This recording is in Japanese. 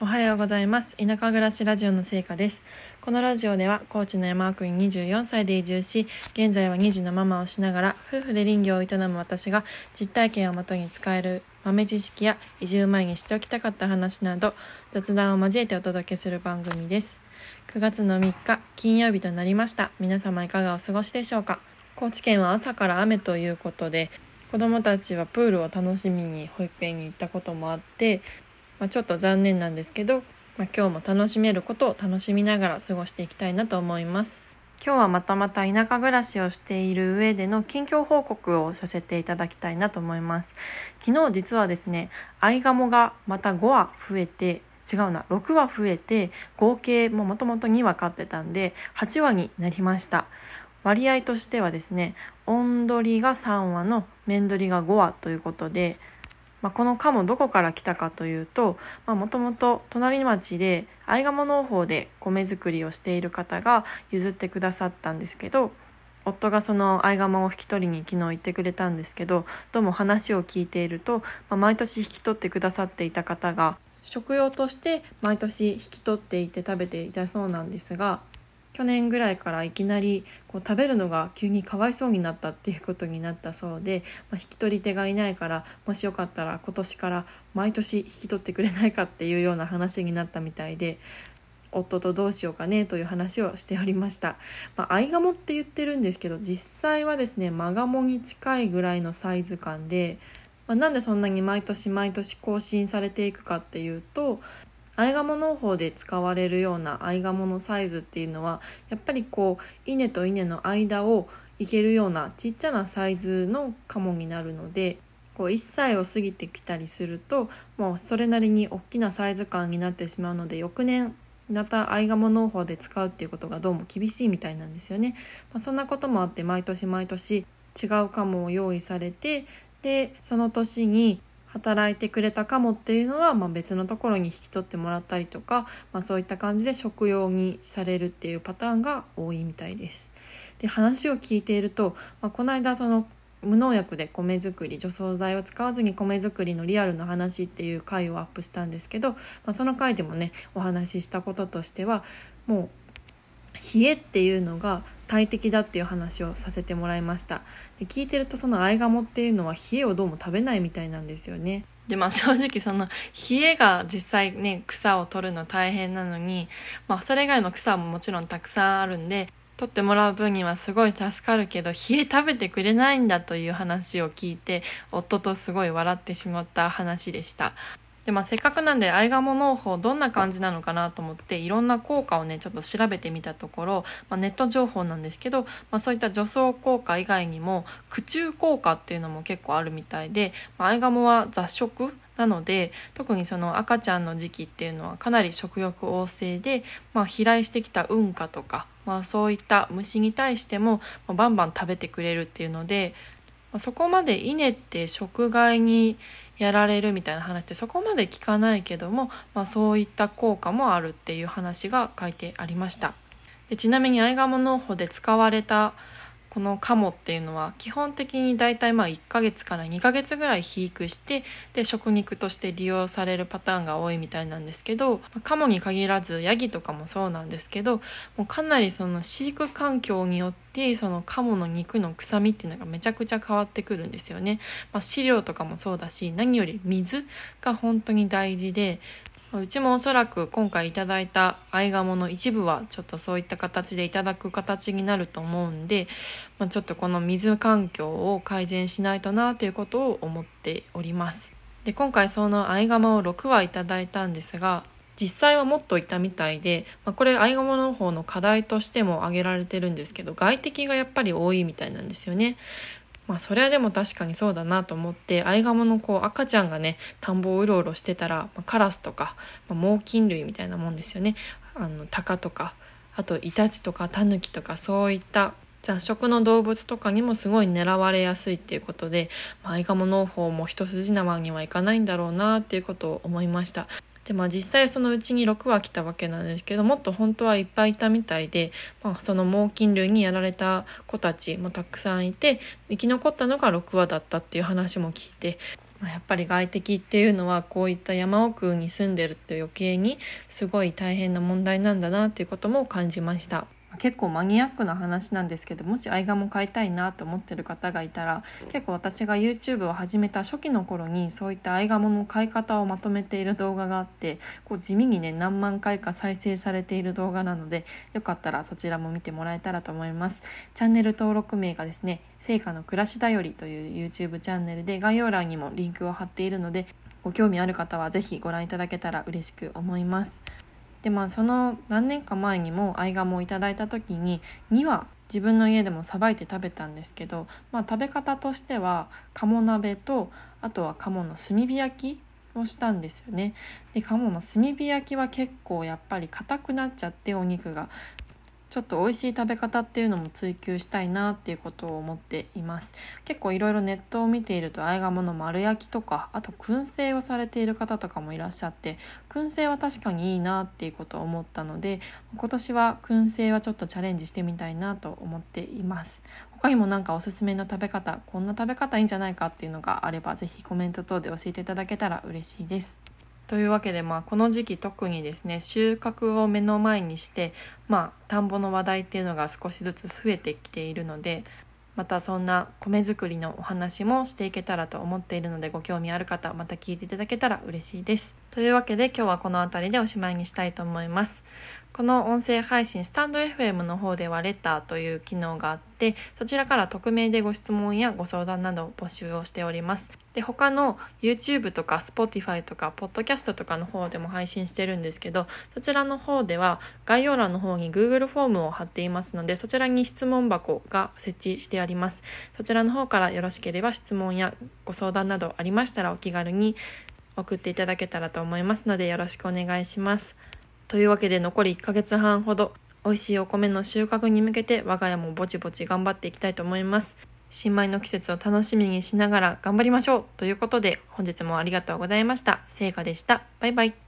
おはようございます。田舎暮らしラジオの成果です。このラジオでは高知の山奥に24歳で移住し現在は2児のママをしながら夫婦で林業を営む私が実体験をもとに使える豆知識や移住前にしておきたかった話など雑談を交えてお届けする番組です。9月の3日金曜日となりました。皆様いかがお過ごしでしょうか？高知県は朝から雨ということで子どもたちはプールを楽しみに保育園に行ったこともあってまあ、ちょっと残念なんですけど、まあ、今日も楽しめることを楽しみながら過ごしていきたいなと思います。今日はまたまた田舎暮らしをしている上での近況報告をさせていただきたいなと思います。昨日実はですね、アイガモがまた5羽増えて、違うな、6羽増えて、合計ももともと2羽飼ってたんで、8羽になりました。割合としてはですね、オンドリが3羽のメンドリが5羽ということで、まあ、この鴨どこから来たかというともともと隣町で合鴨農法で米作りをしている方が譲ってくださったんですけど夫がその合鴨を引き取りに昨日行ってくれたんですけどどうも話を聞いていると、まあ、毎年引き取ってくださっていた方が食用として毎年引き取っていて食べていたそうなんですが去年ぐらいからいきなりこう食べるのが急にかわいそうになったっていうことになったそうで、まあ、引き取り手がいないからもしよかったら今年から毎年引き取ってくれないかっていうような話になったみたいで夫とどうしようかねという話をしておりました。まあ、アイガモって言ってるんですけど実際はですねマガモに近いぐらいのサイズ感で、まあ、なんでそんなに毎年毎年更新されていくかっていうとアイガモ農法で使われるようなアイガモのサイズっていうのはやっぱりこう稲と稲の間をいけるようなちっちゃなサイズのカモになるのでこう1歳を過ぎてきたりするともうそれなりに大きなサイズ感になってしまうので翌年またアイガモ農法で使うっていうことがどうも厳しいみたいなんですよね。まあ、そんなこともあって毎年毎年違うカモを用意されてでその年に働いてくれたかもっていうのは、まあ、別のところに引き取ってもらったりとか、まあ、そういった感じで食用にされるっていうパターンが多いみたいです。で話を聞いていると、まあ、この間その無農薬で米作り除草剤を使わずに米作りのリアルな話っていう回をアップしたんですけど、まあ、その回でもねお話ししたこととしてはもう冷えっていうのが大敵だっていう話をさせてもらいました。で聞いてるとそのアイガモっていうのは冷えをどうも食べないみたいなんですよね。でまあ正直その冷えが実際ね草を取るの大変なのにまあそれ以外の草ももちろんたくさんあるんで取ってもらう分にはすごい助かるけど冷え食べてくれないんだという話を聞いて夫とすごい笑ってしまった話でした。で、まあ、せっかくなんでアイガモ農法どんな感じなのかなと思っていろんな効果をねちょっと調べてみたところ、まあ、ネット情報なんですけど、まあ、そういった除草効果以外にも駆虫効果っていうのも結構あるみたいで、まあ、アイガモは雑食なので特にその赤ちゃんの時期っていうのはかなり食欲旺盛で、まあ、飛来してきた運河とか、まあ、そういった虫に対してもバンバン食べてくれるっていうので、まあ、そこまで稲って食害にやられるみたいな話ってそこまで聞かないけども、まあ、そういった効果もあるっていう話が書いてありました。でちなみにアイガモ農法で使われたこのカモっていうのは基本的に大体まあ1ヶ月から2ヶ月ぐらい肥育してで食肉として利用されるパターンが多いみたいなんですけどカモに限らずヤギとかもそうなんですけどもうかなりその飼育環境によってそのカモの肉の臭みっていうのがめちゃくちゃ変わってくるんですよね。まあ、飼料とかもそうだし何より水が本当に大事でうちもおそらく今回いただいた合鴨の一部はちょっとそういった形でいただく形になると思うんで、まあ、ちょっとこの水環境を改善しないとなということを思っております。で今回その合鴨を6羽いただいたんですが実際はもっといたみたいで、まあ、これ合鴨の方の課題としても挙げられてるんですけど外敵がやっぱり多いみたいなんですよね。まあそれはでも確かにそうだなと思ってアイガモのこう赤ちゃんがね田んぼをうろうろしてたら、まあ、カラスとか、まあ、猛禽類みたいなもんですよねあのタカとかあとイタチとかタヌキとかそういった雑食の動物とかにもすごい狙われやすいっていうことで、まあ、アイガモ農法も一筋縄にはいかないんだろうなっていうことを思いました。でまあ実際そのうちに6羽来たわけなんですけどもっと本当はいっぱいいたみたいで、まあ、その猛禽類にやられた子たちもたくさんいて生き残ったのが6羽だったっていう話も聞いてまあ、やっぱり外敵っていうのはこういった山奥に住んでるって余計にすごい大変な問題なんだなっていうことも感じました。結構マニアックな話なんですけどもし愛画も買いたいなと思ってる方がいたら結構私が YouTube を始めた初期の頃にそういった愛画もの買い方をまとめている動画があってこう地味にね何万回か再生されている動画なのでよかったらそちらも見てもらえたらと思います。チャンネル登録名がですね成果の暮らしだよりという YouTube チャンネルで概要欄にもリンクを貼っているのでご興味ある方は是非ご覧いただけたら嬉しく思います。でまあその何年か前にも合鴨をいただいた時に2羽自分の家でもさばいて食べたんですけど、まあ、食べ方としては鴨鍋とあとは鴨の炭火焼きをしたんですよね。で鴨の炭火焼きは結構やっぱり硬くなっちゃってお肉がちょっと美味しい食べ方っていうのも追求したいなっていうことを思っています。結構いろいろネットを見ているとあえ鴨の丸焼きとかあと燻製をされている方とかもいらっしゃって燻製は確かにいいなっていうことを思ったので今年は燻製はちょっとチャレンジしてみたいなと思っています。他にも何かおすすめの食べ方こんな食べ方いいんじゃないかっていうのがあれば是非コメント等で教えていただけたら嬉しいです。というわけで、まあ、この時期特にですね収穫を目の前にして、まあ、田んぼの話題っていうのが少しずつ増えてきているのでまたそんな米作りのお話もしていけたらと思っているのでご興味ある方また聞いていただけたら嬉しいです。というわけで今日はこの辺りでおしまいにしたいと思います。この音声配信スタンド FM の方ではレターという機能があってそちらから匿名でご質問やご相談などを募集をしておりますで他の YouTube とか Spotify とか Podcast とかの方でも配信してるんですけどそちらの方では概要欄の方に Google フォームを貼っていますのでそちらに質問箱が設置してありますそちらの方からよろしければ質問やご相談などありましたらお気軽に送っていただけたらと思いますのでよろしくお願いします。というわけで残り1ヶ月半ほど美味しいお米の収穫に向けて我が家もぼちぼち頑張っていきたいと思います。新米の季節を楽しみにしながら頑張りましょうということで本日もありがとうございました。成果でした。バイバイ。